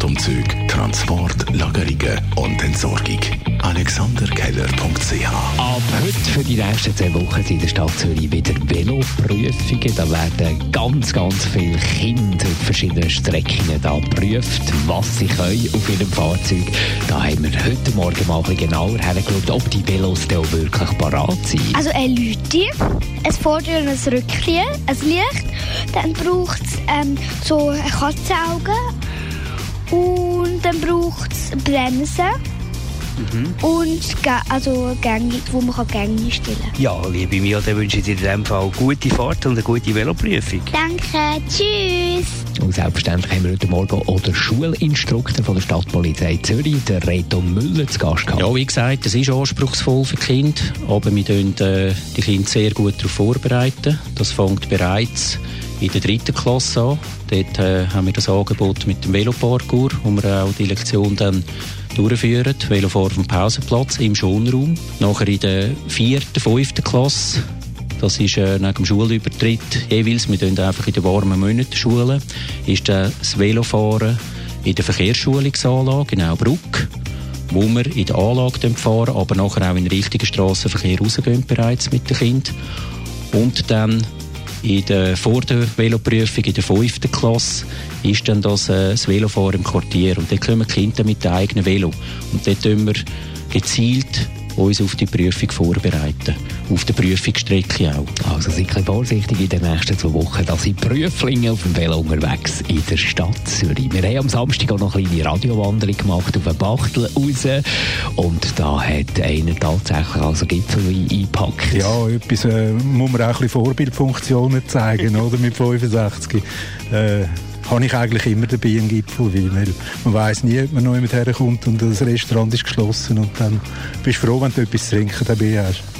Privatumzüge, Transport, Lagerungen und Entsorgung. AlexanderKeller.ch Ab heute für die nächsten zehn Wochen sind in der Stadt Zürich wieder Veloprüfungen. Da werden ganz, ganz viele Kinder auf verschiedenen Strecken da geprüft, was sie können auf ihrem Fahrzeug. Da haben wir heute Morgen mal ein genauer hergeschaut, ob die Velos da auch wirklich parat sind. Also ein Lüti, ein Vorder- und ein Rückchen, ein Licht. Dann braucht es ähm, so Katzenaugen. Und dann braucht es Bremsen. Und Ga- also Gänge, wo man kann Gänge stellen kann. Ja, liebe Mia, dann wünsche ich dir in diesem Fall gute Fahrt und eine gute Veloprüfung. Danke, tschüss. Und selbstverständlich haben wir heute Morgen auch den Schulinstruktor von der Stadtpolizei Zürich, der Reto Müller, zu Gast gehabt. Ja, wie gesagt, es ist anspruchsvoll für die Kinder, aber wir tun äh, die Kinder sehr gut darauf vorbereiten. Das fängt bereits in der dritten Klasse an. Dort äh, haben wir das Angebot mit dem Veloparcours, wo wir auch die Lektion dann durchführen. Velofahren dem Pausenplatz im Schonraum. Nachher in der vierten, fünften Klasse das ist äh, nach dem Schulübertritt jeweils, wir tun einfach in den warmen Monaten schulen, ist äh, das Velofahren in der Verkehrsschulungsanlage in Aubruck, wo wir in der Anlage fahren, aber nachher auch in den richtigen Strassenverkehr rausgehen bereits mit den Kindern. Und dann in der, vor der Veloprüfung in der fünften Klasse ist dann das, äh, das Velofahren im Quartier. Und dort kommen die Kinder mit dem eigenen Velo. Und dort tun wir gezielt uns auf die Prüfung vorbereiten. Auf der Prüfungsstrecke auch. Also seid ein bisschen vorsichtig in den nächsten zwei Wochen, dass sind Prüflinge auf dem Velo unterwegs in der Stadt Zürich. Wir haben am Samstag auch noch eine kleine Radiowanderung gemacht auf den Bachtel raus und da hat einer tatsächlich also Gipfel eingepackt. Ja, etwas äh, muss man auch ein bisschen Vorbildfunktionen zeigen, oder? Mit 65. Äh, habe ich eigentlich immer dabei einen Gipfelwein, weil man weiß nie, ob man noch jemand herkommt und das Restaurant ist geschlossen und dann bist du froh, wenn du etwas zu trinken dabei hast.